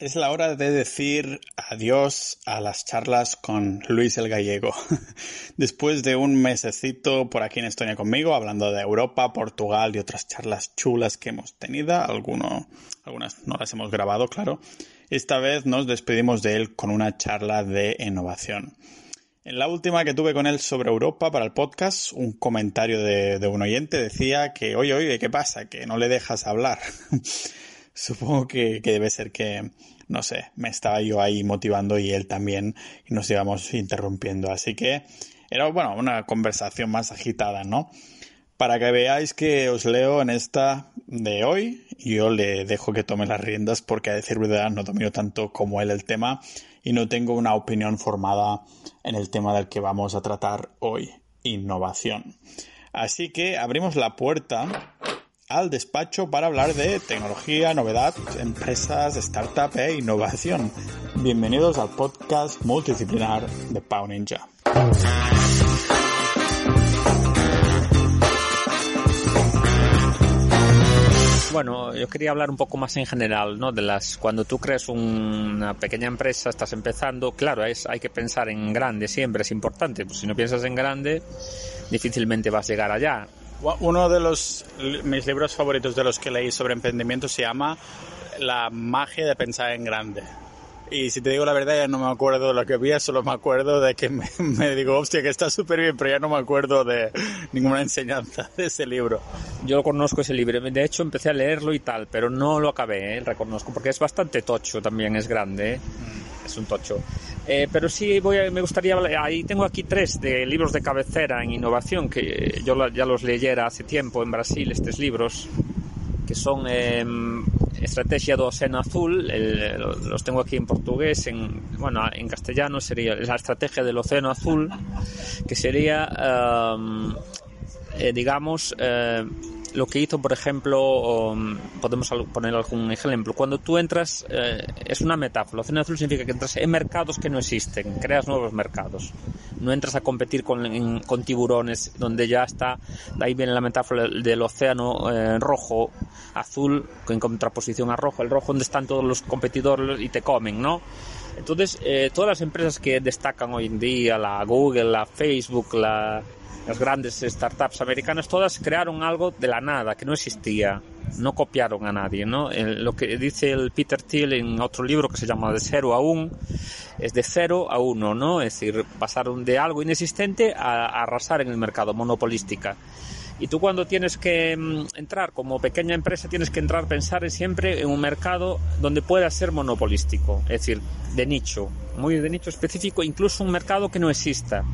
Es la hora de decir adiós a las charlas con Luis el Gallego. Después de un mesecito por aquí en Estonia conmigo, hablando de Europa, Portugal y otras charlas chulas que hemos tenido, algunas no las hemos grabado, claro. Esta vez nos despedimos de él con una charla de innovación. En la última que tuve con él sobre Europa para el podcast, un comentario de, un oyente decía que, oye, oye, ¿qué pasa? Que no le dejas hablar. Supongo que, debe ser que, no sé, me estaba yo ahí motivando y él también y nos íbamos interrumpiendo. Así que era, bueno, una conversación más agitada, ¿no? Para que veáis que os leo en esta de hoy, yo le dejo que tome las riendas porque a decir verdad no domino tanto como él el tema y no tengo una opinión formada en el tema del que vamos a tratar hoy, innovación. Así que abrimos la puerta al despacho para hablar de tecnología, novedad, empresas, startup e innovación. Bienvenidos al podcast multidisciplinar de Pau Ninja. Bueno, yo quería hablar un poco más en general, ¿no? De las cuando tú creas una pequeña empresa, estás empezando, claro, es, hay que pensar en grande siempre, es importante. Pues si no piensas en grande, difícilmente vas a llegar allá. Uno de los mis libros favoritos de los que leí sobre emprendimiento se llama La magia de pensar en grande. Y si te digo la verdad, ya no me acuerdo de lo que había, solo me acuerdo de que me, digo, hostia, que está súper bien, pero ya no me acuerdo de ninguna enseñanza de ese libro. Yo conozco ese libro, de hecho empecé a leerlo y tal, pero no lo acabé, ¿eh? reconozco, porque es bastante tocho también, es grande, ¿eh? mm. Es un tocho. Eh, pero sí voy me gustaría, ahí tengo aquí tres de libros de cabecera en innovación, que yo ya los leyera hace tiempo en Brasil, estos libros, que son em, Estrategia do Océano Azul, los tengo aquí en portugués, en, bueno, en castellano sería la Estrategia del Océano Azul, que sería, um, eh, digamos, eh, lo que hizo, por ejemplo, um, podemos poner algún ejemplo, cuando tú entras, eh, es una metáfora, Océano Azul significa que entras en mercados que no existen, creas nuevos mercados, no entras a competir con, con tiburones, donde ya está, ahí viene la metáfora del océano eh, rojo, azul, en contraposición a rojo, el rojo donde están todos los competidores y te comen, ¿no? Entonces, eh, todas las empresas que destacan hoy en día, la Google, la Facebook, la las grandes startups americanas todas crearon algo de la nada, que no existía. No copiaron a nadie, ¿no? lo que dice el Peter Thiel en otro libro que se llama De cero a un, es de cero a uno, ¿no? Es decir, pasaron de algo inexistente a, arrasar en el mercado, monopolística. Y tú cuando tienes que mm, entrar como pequeña empresa, tienes que entrar, pensar siempre en un mercado donde pueda ser monopolístico, es decir, de nicho, muy de nicho específico, incluso un mercado que no exista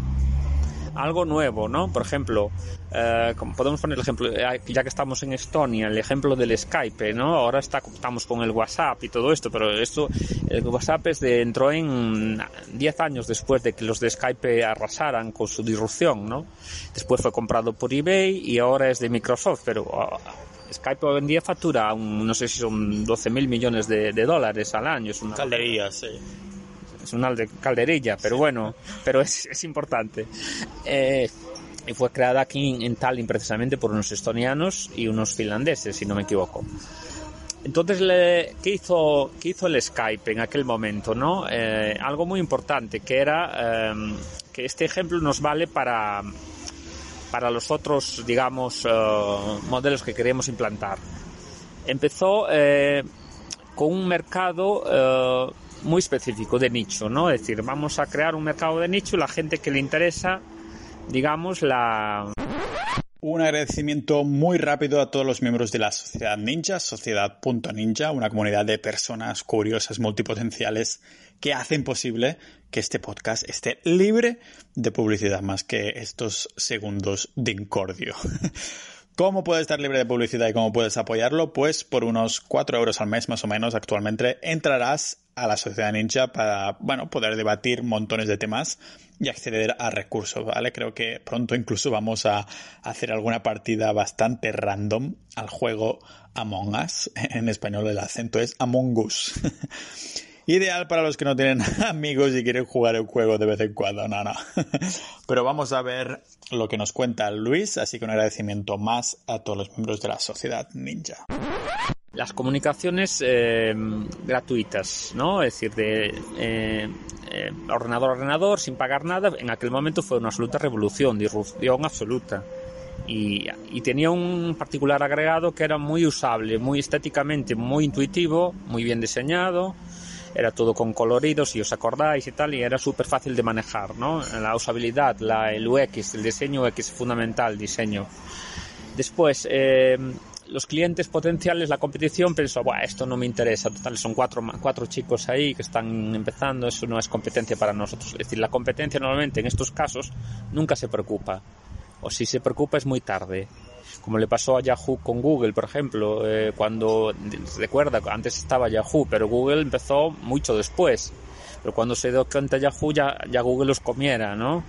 algo nuevo, ¿no? Por ejemplo, eh, como podemos poner el ejemplo, eh, ya que estamos en Estonia, el ejemplo del Skype, ¿no? Ahora está, estamos con el WhatsApp y todo esto, pero esto, el WhatsApp es de, entró en 10 años después de que los de Skype arrasaran con su disrupción, ¿no? Después fue comprado por eBay y ahora es de Microsoft, pero ah, Skype hoy en día factura, no sé si son 12 mil millones de, dólares al año. Es una caldería, sí es una calderilla, pero bueno, pero es, es importante. Eh, y fue creada aquí en, Tallinn precisamente por unos estonianos y unos finlandeses, si no me equivoco. Entonces, le, ¿qué, hizo, ¿qué hizo el Skype en aquel momento? ¿no? Eh, algo muy importante, que era eh, que este ejemplo nos vale para, para los otros, digamos, modelos que queremos implantar. Empezó con un mercado muy específico de nicho, ¿no? Es decir, vamos a crear un mercado de nicho, la gente que le interesa, digamos, la... Un agradecimiento muy rápido a todos los miembros de la Sociedad Ninja, Sociedad.ninja, una comunidad de personas curiosas multipotenciales que hacen posible que este podcast esté libre de publicidad más que estos segundos de incordio. ¿Cómo puedes estar libre de publicidad y cómo puedes apoyarlo? Pues por unos 4 euros al mes más o menos actualmente entrarás a la sociedad ninja para, bueno, poder debatir montones de temas y acceder a recursos, ¿vale? Creo que pronto incluso vamos a hacer alguna partida bastante random al juego Among Us. En español el acento es Among Us. Ideal para los que no tienen amigos y quieren jugar el juego de vez en cuando, no, no. Pero vamos a ver lo que nos cuenta Luis, así que un agradecimiento más a todos los miembros de la sociedad ninja. Las comunicaciones eh, gratuitas, ¿no? Es decir, de eh, eh, ordenador a ordenador, sin pagar nada, en aquel momento fue una absoluta revolución, disrupción absoluta. Y, y, tenía un particular agregado que era muy usable, muy estéticamente, muy intuitivo, muy bien diseñado, era todo con coloridos, si os acordáis y tal, y era súper fácil de manejar, ¿no? La usabilidad, la, el UX, el diseño UX fundamental, diseño. Después, los clientes potenciales, la competición, pensó, bueno, esto no me interesa, total, son cuatro, cuatro chicos ahí que están empezando, eso no es competencia para nosotros. Es decir, la competencia normalmente en estos casos nunca se preocupa, o si se preocupa es muy tarde. Como le pasó a Yahoo con Google, por ejemplo, eh, cuando, recuerda, antes estaba Yahoo, pero Google empezó mucho después. Pero cuando se dio cuenta Yahoo, ya, ya Google los comiera, ¿no?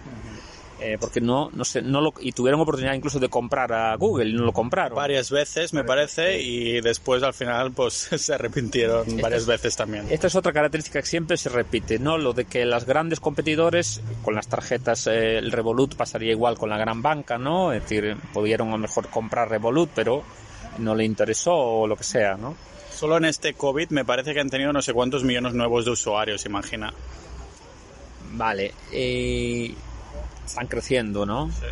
Eh, porque no, no sé, no lo, y tuvieron oportunidad incluso de comprar a Google y no lo compraron. Varias veces, me parece, y después al final pues se arrepintieron varias veces también. Esta es otra característica que siempre se repite, ¿no? Lo de que las grandes competidores, con las tarjetas, eh, el Revolut pasaría igual con la gran banca, ¿no? Es decir, pudieron a lo mejor comprar Revolut, pero no le interesó o lo que sea, ¿no? Solo en este COVID me parece que han tenido no sé cuántos millones nuevos de usuarios, imagina. Vale. Eh, están creciendo, ¿no? Sí.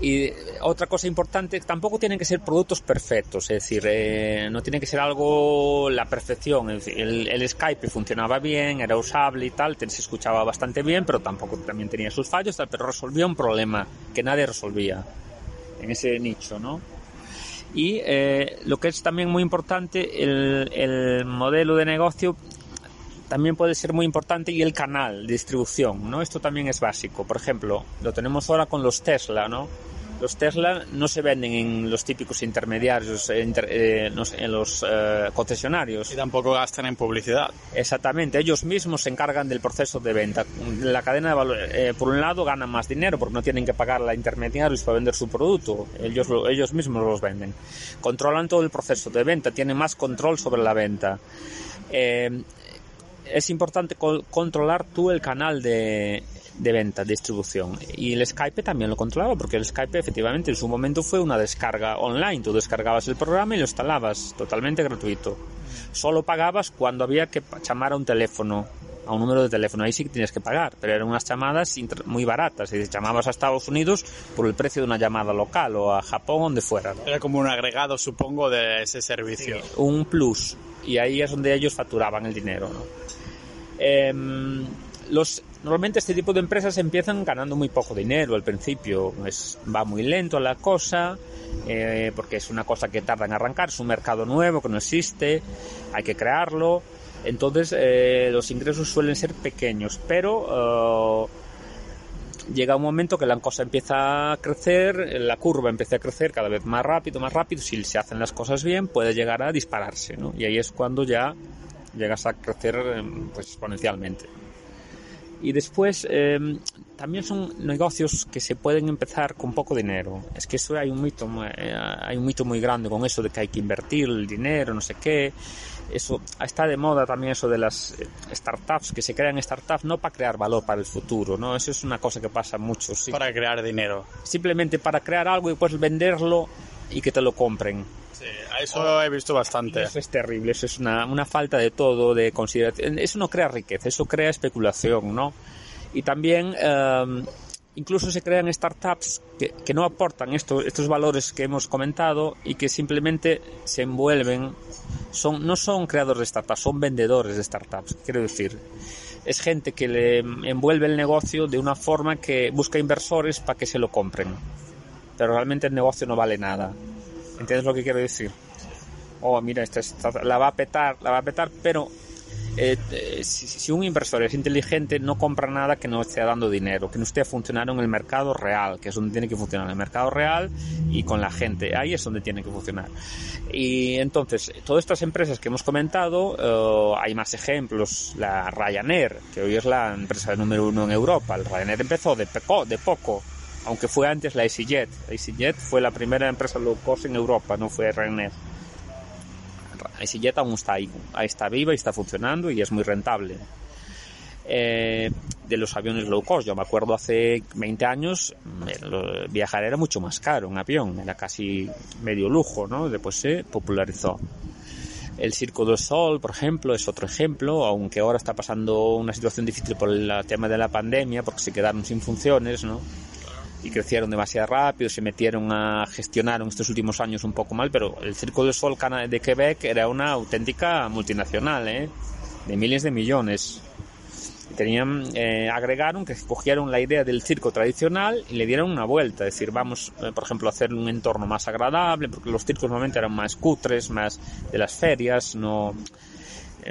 Y otra cosa importante, tampoco tienen que ser productos perfectos, es decir, eh, no tiene que ser algo la perfección. El, el, Skype funcionaba bien, era usable y tal, se escuchaba bastante bien, pero tampoco también tenía sus fallos, tal, pero resolvía un problema que nadie resolvía en ese nicho, ¿no? Y eh, lo que es también muy importante, el, el modelo de negocio también puede ser muy importante y el canal de distribución, ¿no? Esto también es básico. Por ejemplo, lo tenemos ahora con los Tesla, ¿no? Los Tesla no se venden en los típicos intermediarios, en, eh, en los eh, concesionarios. Y tampoco gastan en publicidad. Exactamente, ellos mismos se encargan del proceso de venta. La cadena de valor, eh, por un lado, ganan más dinero porque no tienen que pagar a intermediarios para vender su producto. Ellos, lo, ellos mismos los venden. Controlan todo el proceso de venta, tienen más control sobre la venta. Es importante controlar tú el canal de, de venta, distribución. Y el Skype también lo controlaba, porque el Skype efectivamente en su momento fue una descarga online. Tú descargabas el programa y lo instalabas totalmente gratuito. Solo pagabas cuando había que llamar a un teléfono, a un número de teléfono. Ahí sí que tienes que pagar, pero eran unas llamadas muy baratas. Y llamabas a Estados Unidos por el precio de una llamada local o a Japón, donde fuera. ¿no? Era como un agregado, supongo, de ese servicio. Sí, un plus. Y ahí es donde ellos facturaban el dinero. Eh, los, normalmente este tipo de empresas empiezan ganando muy poco dinero al principio, es, va muy lento la cosa, eh, porque es una cosa que tarda en arrancar, es un mercado nuevo que no existe, hay que crearlo, entonces eh, los ingresos suelen ser pequeños, pero uh, llega un momento que la cosa empieza a crecer, la curva empieza a crecer cada vez más rápido, más rápido, si se hacen las cosas bien puede llegar a dispararse, ¿no? Y ahí es cuando ya llegas a crecer pues exponencialmente. Y después eh, también son negocios que se pueden empezar con poco dinero. Es que eso hay un mito, eh, hay un mito muy grande con eso de que hay que invertir el dinero, no sé qué. Eso está de moda también eso de las eh, startups que se crean startups no para crear valor para el futuro, no. Eso es una cosa que pasa mucho. Sí. Para crear dinero. Simplemente para crear algo y después venderlo y que te lo compren. Sí, eso he visto bastante. Eso es terrible, eso es una, una, falta de todo, de consideración. Eso no crea riqueza, eso crea especulación, ¿no? Y también eh, incluso se crean startups que, que no aportan esto, estos valores que hemos comentado y que simplemente se envuelven. Son, no son creadores de startups, son vendedores de startups, quiero decir. Es gente que le envuelve el negocio de una forma que busca inversores para que se lo compren. Pero realmente el negocio no vale nada. ¿Entiendes lo que quiero decir? Oh, mira, esta, esta, la va a petar, la va a petar, pero eh, eh, si, un inversor es inteligente, no compra nada que no esté dando dinero, que no esté funcionando en el mercado real, que es donde tiene que funcionar, en el mercado real y con la gente. Ahí es donde tiene que funcionar. Y entonces, todas estas empresas que hemos comentado, eh, hay más ejemplos. La Ryanair, que hoy es la empresa número uno en Europa. El Ryanair empezó de, peco, de poco aunque fue antes la EasyJet. EasyJet fue la primera empresa low cost en Europa, no fue Ryanair. EasyJet aún está ahí, ahí está viva y está funcionando y es muy rentable. Eh, de los aviones low cost, yo me acuerdo hace 20 años viajar era mucho más caro en avión, era casi medio lujo, ¿no? Después se popularizó. El Circo del Sol, por ejemplo, es otro ejemplo, aunque ahora está pasando una situación difícil por el tema de la pandemia, porque se quedaron sin funciones, ¿no? Y crecieron demasiado rápido, se metieron a gestionar en estos últimos años un poco mal, pero el Circo del Sol de Quebec era una auténtica multinacional, ¿eh? De miles de millones tenían, eh, agregaron que cogieron la idea del circo tradicional y le dieron una vuelta, es decir, vamos, eh, por ejemplo, a hacer un entorno más agradable, porque los circos normalmente eran más cutres, más de las ferias, no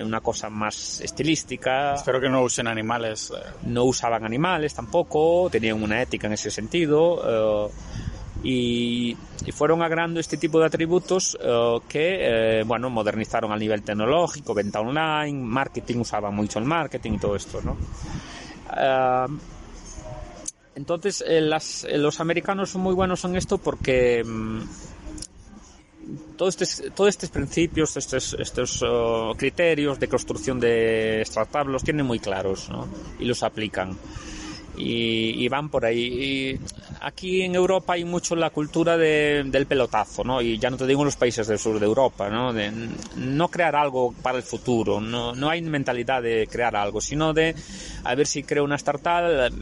una cosa más estilística. Espero que no usen animales. No usaban animales tampoco, tenían una ética en ese sentido y, fueron agregando este tipo de atributos eh, que, eh, bueno, modernizaron a nivel tecnológico, venta online, marketing, usaban mucho el marketing y todo esto, ¿no? Eh, entonces, los americanos son muy buenos en esto porque mm, todos estos, todos estos principios, estos, estos criterios de construcción de startups los tienen muy claros ¿no? y los aplican y, van por ahí. Y aquí en Europa hay mucho la cultura del pelotazo, ¿no? Y ya no te digo en los países del sur de Europa, ¿no? De no crear algo para el futuro, no, no hay mentalidad de crear algo, sino de a ver si creo una startup,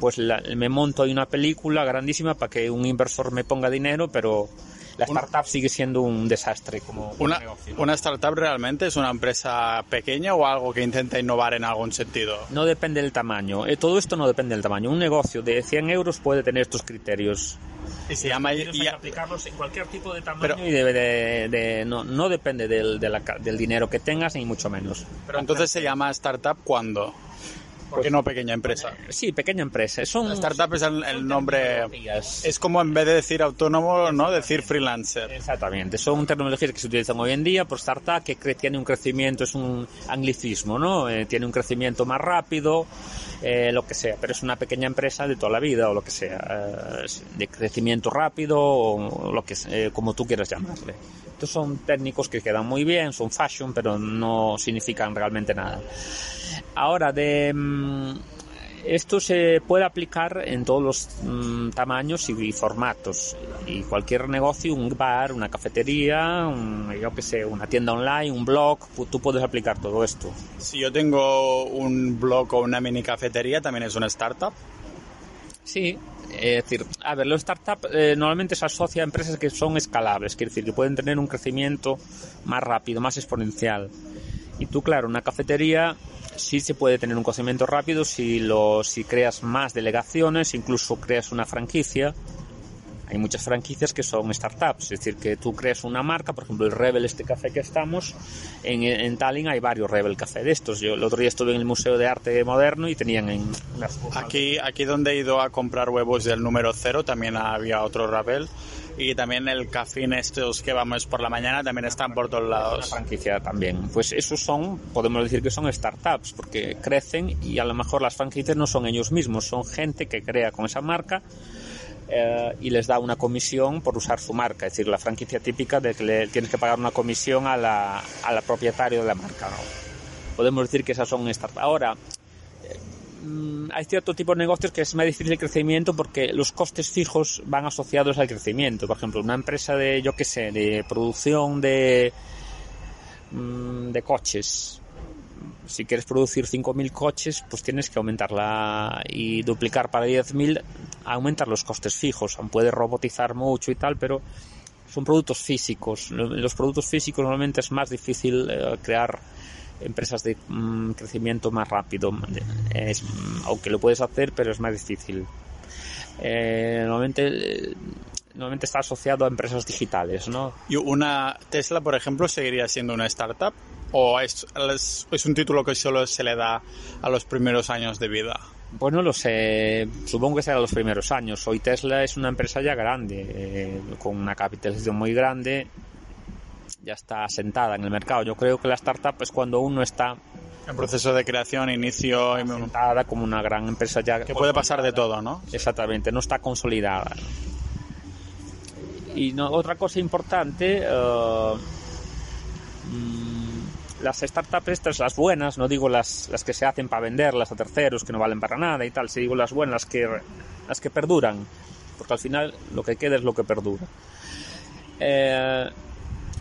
pues me monto ahí una película grandísima para que un inversor me ponga dinero, pero la startup sigue siendo un desastre como una, negocio. ¿Una startup realmente es una empresa pequeña o algo que intenta innovar en algún sentido? No depende del tamaño. Eh, todo esto no depende del tamaño. Un negocio de 100 euros puede tener estos criterios. Y se llama... Y, aplicarlos en cualquier tipo de tamaño y debe de, no, no, depende del, del dinero que tengas ni mucho menos. Pero entonces se llama startup cuando... ¿Por qué no pequeña empresa? Sí, pequeña empresa. Son, startup es el, nombre. Es como en vez de decir autónomo, ¿no? Decir freelancer. Exactamente. Son tecnologías que se utilizan hoy en día por startup que tiene un crecimiento, es un anglicismo, ¿no? Eh, tiene un crecimiento más rápido, eh, lo que sea. Pero es una pequeña empresa de toda la vida o lo que sea. Eh, de crecimiento rápido o lo que como tú quieras llamarle. Estos son técnicos que quedan muy bien, son fashion, pero no significan realmente nada. Ahora, de mm, esto se puede aplicar en todos los mm, tamaños y, formatos. Y cualquier negocio, un bar, una cafetería, yo que sé, una tienda online, un blog, tú puedes aplicar todo esto. Si yo tengo un blog o una mini cafetería, ¿también es una startup? Sí, es decir, a ver, los startups eh, normalmente se asocia a empresas que son escalables, quiere decir, que pueden tener un crecimiento más rápido, más exponencial. Y tú, claro, una cafetería sí se puede tener un crecimiento rápido si, lo, si creas más delegaciones, incluso creas una franquicia. Hay muchas franquicias que son startups, es decir, que tú creas una marca, por ejemplo, el Rebel, este café que estamos, en, en Tallinn hay varios Rebel Café de estos. Yo el otro día estuve en el Museo de Arte Moderno y tenían en Aquí, aquí donde he ido a comprar huevos del número cero también había otro Rebel y también el cafín estos que vamos por la mañana también están por todos lados. Una franquicia también. Pues esos son, podemos decir que son startups, porque crecen y a lo mejor las franquicias no son ellos mismos, son gente que crea con esa marca eh, y les da una comisión por usar su marca. Es decir, la franquicia típica de que le tienes que pagar una comisión a la, a la propietario de la marca. Podemos decir que esas son startups. Ahora, hay cierto tipo de negocios que es más difícil el crecimiento porque los costes fijos van asociados al crecimiento. Por ejemplo, una empresa de, yo qué sé, de producción de, mm, de coches. Si quieres producir 5.000 coches, pues tienes que aumentarla y duplicar para 10.000, aumentar los costes fijos. Puedes robotizar mucho y tal, pero son productos físicos. Los productos físicos normalmente es más difícil eh, crear empresas de mm, crecimiento más rápido. Es, aunque lo puedes hacer, pero es más difícil. Eh, normalmente, normalmente está asociado a empresas digitales, ¿no? ¿Y una Tesla, por ejemplo, seguiría siendo una startup? ¿O es, es, un título que solo se le da a los primeros años de vida? Pues no lo sé, supongo que será los primeros años. Hoy Tesla es una empresa ya grande, eh, con una capitalización muy grande ya está asentada en el mercado. Yo creo que la startup es cuando uno está en proceso de creación, inicio asentada como una gran empresa ya que puede pasar de todo, ¿no? Exactamente, no está consolidada. Y no, otra cosa importante, eh, mm, las startups estas, las buenas, no digo las, las que se hacen para venderlas a terceros, que no valen para nada y tal, si digo las buenas, las que, las que perduran, porque al final lo que queda es lo que perdura. Eh,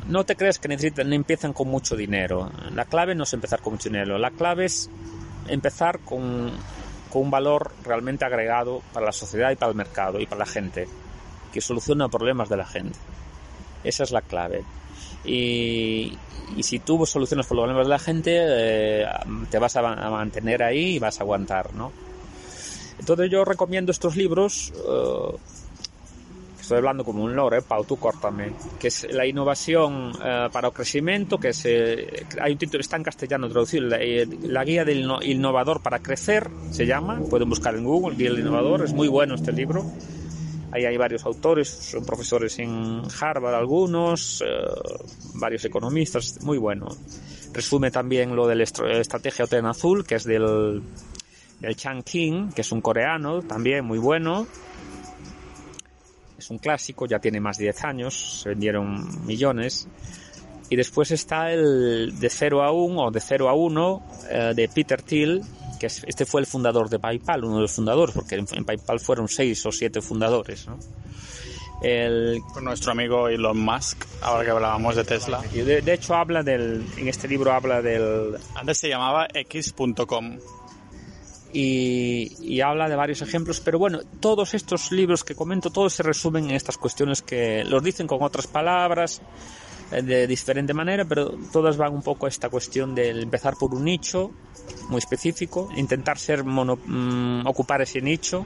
no te creas que necesitan, empiezan con mucho dinero. La clave no es empezar con mucho dinero, la clave es empezar con, con un valor realmente agregado para la sociedad y para el mercado y para la gente, que soluciona problemas de la gente. Esa es la clave. Y, si tú solucionas problemas de la gente, eh, te vas a, mantener ahí y vas a aguantar, ¿no? Entonces yo recomiendo estos libros, uh, estoy hablando como un lore, Pau, tú córtame, que es la innovación uh, para el crecimiento, que es, eh, hay un título, está en castellano traducido, la, eh, la, guía del innovador para crecer, se llama, pueden buscar en Google, guía del innovador, es muy bueno este libro. Ahí hay varios autores, son profesores en Harvard algunos, uh, varios economistas, muy bueno. Resume también lo de la estrategia Hotel Azul, que es del, del Chang King, que es un coreano, también muy bueno. Es un clásico, ya tiene más de 10 años, se vendieron millones. Y después está el de 0 a 1 o de 0 a 1 eh, de Peter Thiel, que es, este fue el fundador de PayPal, uno de los fundadores, porque en, en PayPal fueron 6 o 7 fundadores, ¿no? El... Nuestro amigo Elon Musk, ahora que hablábamos de Tesla. De, de, hecho, habla del, en este libro habla del... Antes se llamaba X.com. Y, habla de varios ejemplos, pero bueno, todos estos libros que comento, todos se resumen en estas cuestiones que los dicen con otras palabras, de diferente manera, pero todas van un poco a esta cuestión de empezar por un nicho muy específico, intentar ser mmm, ocupar ese nicho,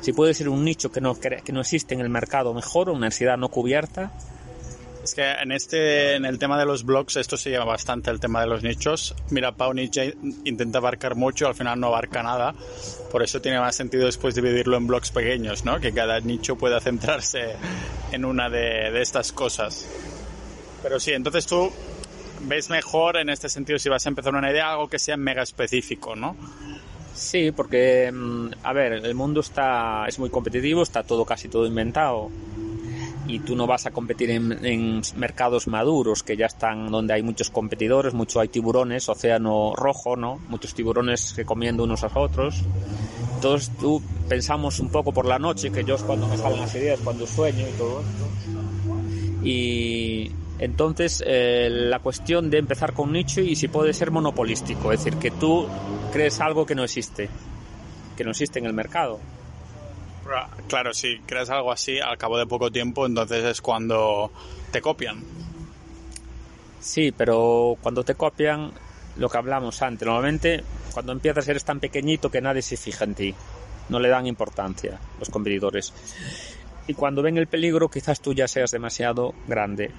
si puede ser un nicho que no, que no existe en el mercado mejor, una necesidad no cubierta, es que en este, en el tema de los blogs, esto se llama bastante el tema de los nichos. Mira, Pau Nietzsche intenta abarcar mucho, al final no abarca nada. Por eso tiene más sentido después dividirlo en blogs pequeños, ¿no? Que cada nicho pueda centrarse en una de, de estas cosas. Pero sí, entonces tú ves mejor en este sentido si vas a empezar una idea, algo que sea mega específico, ¿no? Sí, porque, a ver, el mundo está, es muy competitivo, está todo, casi todo inventado y tú no vas a competir en, en, mercados maduros que ya están donde hay muchos competidores, mucho hay tiburones, océano rojo, ¿no? Muchos tiburones que comiendo unos a otros. Entonces tú pensamos un poco por la noche, que yo es cuando me salen las ideas, cuando sueño y todo. Y entonces eh, la cuestión de empezar con nicho y si puede ser monopolístico, es decir, que tú crees algo que no existe, que no existe en el mercado. Claro, si creas algo así, al cabo de poco tiempo, entonces es cuando te copian. Sí, pero cuando te copian, lo que hablamos antes, normalmente cuando empiezas eres tan pequeñito que nadie se fija en ti, no le dan importancia los competidores. Y cuando ven el peligro, quizás tú ya seas demasiado grande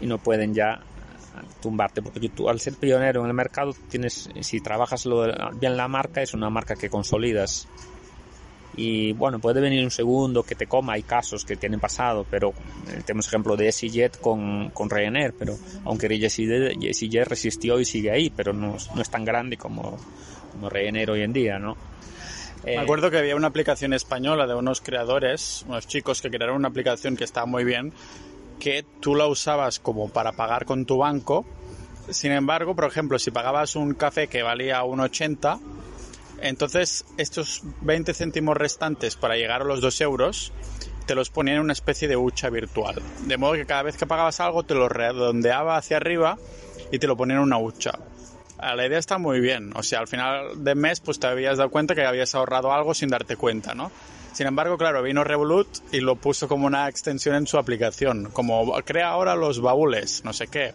y no pueden ya tumbarte, porque tú al ser pionero en el mercado tienes, si trabajas lo bien la marca, es una marca que consolidas y bueno, puede venir un segundo que te coma, hay casos que tienen pasado, pero eh, tenemos ejemplo de EasyJet con, con Ryanair, pero aunque EasyJet resistió y sigue ahí, pero no, no es tan grande como, como Ryanair hoy en día, ¿no? Me acuerdo que había una aplicación española de unos creadores, unos chicos que crearon una aplicación que estaba muy bien, que tú la usabas como para pagar con tu banco. Sin embargo, por ejemplo, si pagabas un café que valía 1,80, entonces, estos 20 céntimos restantes para llegar a los 2 euros te los ponían en una especie de hucha virtual. De modo que cada vez que pagabas algo te lo redondeaba hacia arriba y te lo ponían en una hucha. La idea está muy bien. O sea, al final de mes pues te habías dado cuenta que habías ahorrado algo sin darte cuenta, ¿no? Sin embargo, claro, vino Revolut y lo puso como una extensión en su aplicación. Como crea ahora los baúles, no sé qué.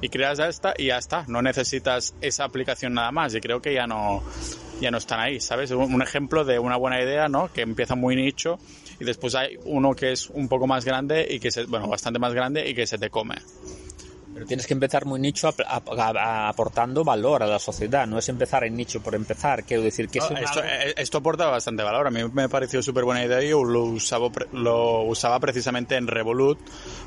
Y creas esta y ya está. No necesitas esa aplicación nada más. Y creo que ya no, ya no están ahí, ¿sabes? Un ejemplo de una buena idea, ¿no? Que empieza muy nicho y después hay uno que es un poco más grande y que se, bueno, bastante más grande y que se te come. Pero tienes que empezar muy nicho aportando valor a la sociedad, no es empezar en nicho por empezar, quiero decir que no, esto, eh, esto, aporta bastante valor, a mí me pareció súper buena idea y yo lo usaba, lo usaba precisamente en Revolut,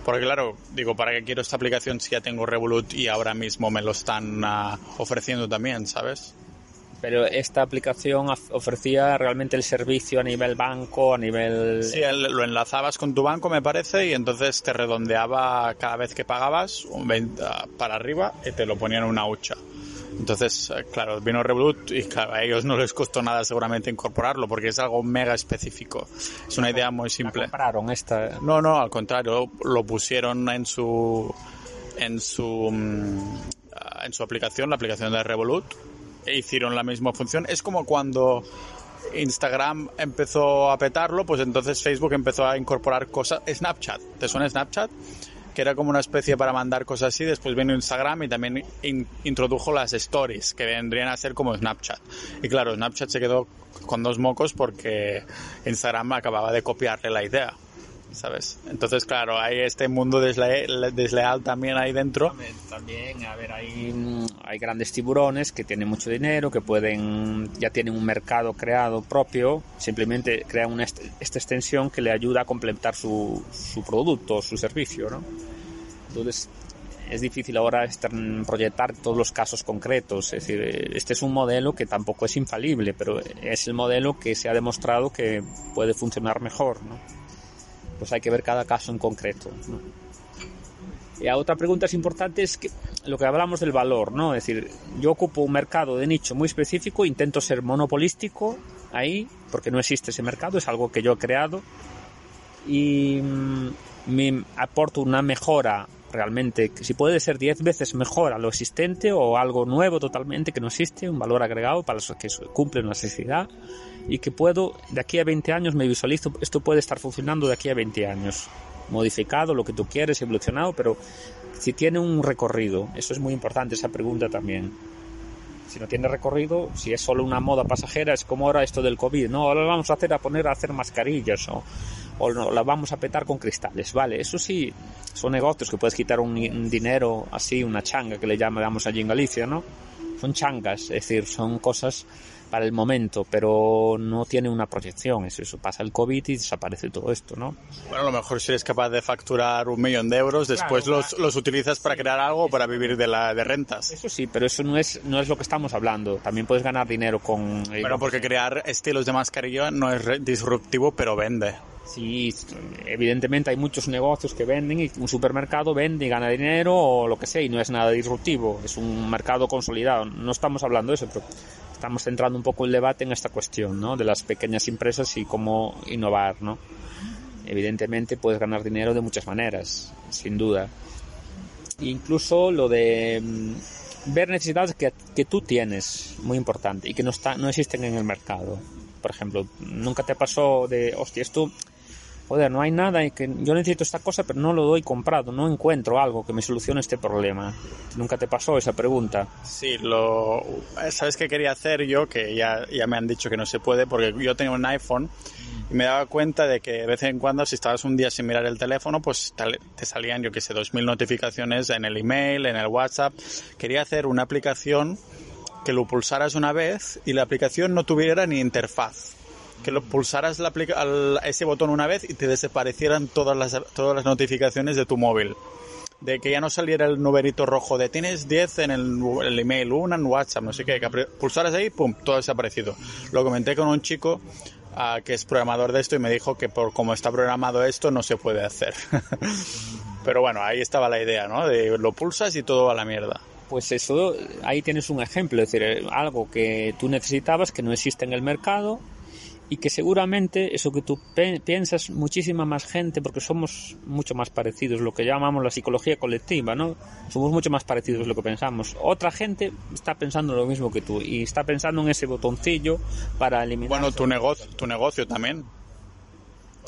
porque claro, digo, ¿para qué quiero esta aplicación si ya tengo Revolut y ahora mismo me lo están uh, ofreciendo también, ¿sabes? Pero esta aplicación ofrecía realmente el servicio a nivel banco, a nivel... Sí, lo enlazabas con tu banco, me parece, y entonces te redondeaba cada vez que pagabas un 20 para arriba y te lo ponían en una hucha. Entonces, eh, claro, vino Revolut y claro, a ellos no les costó nada seguramente incorporarlo porque es algo mega específico. Es una idea muy simple. ¿La compraron esta? No, no, al contrario, lo pusieron en su en su, mm, en su aplicación, la aplicación de Revolut, e hicieron la misma función. Es como cuando Instagram empezó a petarlo, pues entonces Facebook empezó a incorporar cosas. Snapchat, ¿te suena Snapchat? Que era como una especie para mandar cosas así. Después vino Instagram y también introdujo las stories, que vendrían a ser como Snapchat. Y claro, Snapchat se quedó con dos mocos porque Instagram acababa de copiarle la idea. ¿Sabes? Entonces, claro, hay este mundo desleal también ahí dentro. También, a ver, hay, hay grandes tiburones que tienen mucho dinero, que pueden, ya tienen un mercado creado propio, simplemente crean una, esta extensión que le ayuda a complementar su, su producto, su servicio, ¿no? Entonces, es difícil ahora proyectar todos los casos concretos. Es decir, este es un modelo que tampoco es infalible, pero es el modelo que se ha demostrado que puede funcionar mejor, ¿no? Pues hay que ver cada caso en concreto. Y a otra pregunta es importante es que lo que hablamos del valor, ¿no? Es decir, yo ocupo un mercado de nicho muy específico, intento ser monopolístico ahí, porque no existe ese mercado, es algo que yo he creado, y mm, me aporto una mejora realmente, que si puede ser 10 veces mejor a lo existente o algo nuevo totalmente que no existe, un valor agregado para los que cumple una necesidad y que puedo, de aquí a 20 años me visualizo, esto puede estar funcionando de aquí a 20 años, modificado, lo que tú quieres, evolucionado, pero si tiene un recorrido, eso es muy importante, esa pregunta también. Si no tiene recorrido, si es solo una moda pasajera, es como ahora esto del COVID, no, ahora vamos a hacer a poner a hacer mascarillas o, o la vamos a petar con cristales, vale, eso sí, son negocios que puedes quitar un, un dinero así, una changa que le llamamos allí en Galicia, ¿no? Son changas, es decir, son cosas para el momento, pero no tiene una proyección. Es eso, pasa el COVID y desaparece todo esto, ¿no? Bueno, a lo mejor si eres capaz de facturar un millón de euros, después los, los, utilizas para crear algo o para vivir de, la, de rentas. Eso sí, pero eso no es, no es lo que estamos hablando. También puedes ganar dinero con... Eh, bueno, porque crear estilos de mascarilla no es disruptivo, pero vende. Sí, evidentemente hay muchos negocios que venden y un supermercado vende y gana dinero o lo que sea y no es nada disruptivo, es un mercado consolidado. No estamos hablando de eso, pero estamos centrando un poco el debate en esta cuestión, ¿no? De las pequeñas empresas y cómo innovar, ¿no? Evidentemente puedes ganar dinero de muchas maneras, sin duda. Incluso lo de mm, ver necesidades que, que tú tienes, muy importante, y que no, está, no existen en el mercado. Por ejemplo, nunca te pasó de, hostia, esto joder, no hay nada y que yo necesito esta cosa, pero no lo doy comprado, no encuentro algo que me solucione este problema. ¿Nunca te pasó esa pregunta? Sí, lo sabes qué quería hacer yo, que ya, ya me han dicho que no se puede, porque yo tengo un iPhone y me daba cuenta de que de vez en cuando si estabas un día sin mirar el teléfono, pues te salían, yo que sé, 2.000 notificaciones en el email, en el WhatsApp. Quería hacer una aplicación que lo pulsaras una vez y la aplicación no tuviera ni interfaz que lo pulsaras la al, ese botón una vez y te desaparecieran todas las, todas las notificaciones de tu móvil. De que ya no saliera el numerito rojo de tienes 10 en el, email, una en WhatsApp, no sé qué, que pulsaras ahí, pum, todo desaparecido. Lo comenté con un chico uh, que es programador de esto y me dijo que por cómo está programado esto no se puede hacer. Pero bueno, ahí estaba la idea, ¿no? De lo pulsas y todo va a la mierda pues eso, ahí tienes un ejemplo, es decir, algo que tú necesitabas que no existe en el mercado y que seguramente eso que tú piensas muchísima más gente porque somos mucho más parecidos lo que llamamos la psicología colectiva no somos mucho más parecidos lo que pensamos. Otra gente está pensando lo mismo que tú y está pensando en ese botoncillo para eliminar bueno tu negocio tu negocio también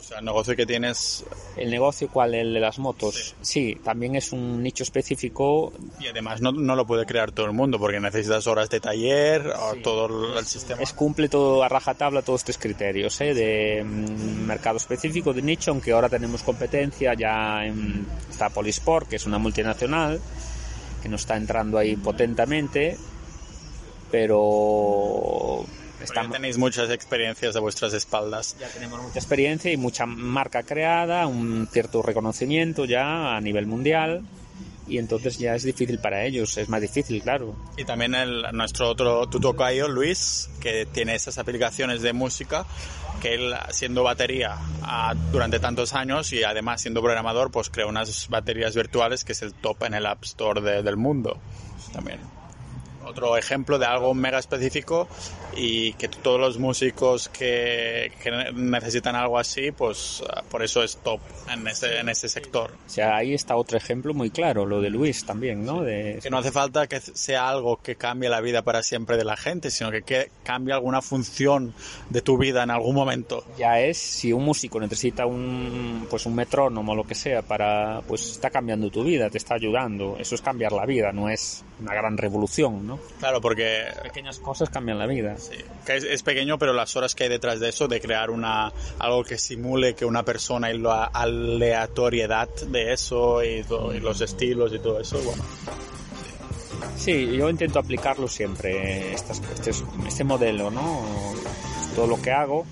sea, el negocio que tienes... ¿El negocio cuál? El de las motos. Sí. también es un nicho específico. Y además no, no, lo puede crear todo el mundo porque necesitas horas de taller, o todo el sistema. Es cumple todo a rajatabla todos estos criterios ¿eh? de mm, mercado específico, de nicho, aunque ahora tenemos competencia ya en está Polisport, que es una multinacional, que nos está entrando ahí potentemente, pero ya tenéis muchas experiencias de vuestras espaldas. Ya tenemos mucha experiencia y mucha marca creada, un cierto reconocimiento ya a nivel mundial y entonces ya es difícil para ellos, es más difícil, claro. Y también el, nuestro otro tutocayo, Luis, que tiene esas aplicaciones de música, que él siendo batería ah, durante tantos años y además siendo programador, pues creó unas baterías virtuales que es el top en el App Store del mundo también otro ejemplo de algo mega específico y que todos los músicos que, que necesitan algo así, pues ah, por eso es top en ese, en ese sector. O sea, ahí está otro ejemplo muy claro, lo de Luis también, ¿no? De... Que no hace falta que sea algo que cambie la vida para siempre de la gente, sino que, que cambie alguna función de tu vida en algún momento. Ya es, si un músico necesita un, pues un metrónomo o lo que sea para, pues está cambiando tu vida, te está ayudando. Eso es cambiar la vida, no es una gran revolución, ¿no? Claro, porque... Pequeñas cosas cambian la vida. Sí, que es, es, pequeño, pero las horas que hay detrás de eso, de crear una algo que simule que una persona y la aleatoriedad de eso y, todo, y los estilos y todo eso, bueno. Sí, yo intento aplicarlo siempre, estas, este, este modelo, ¿no? Todo lo que hago.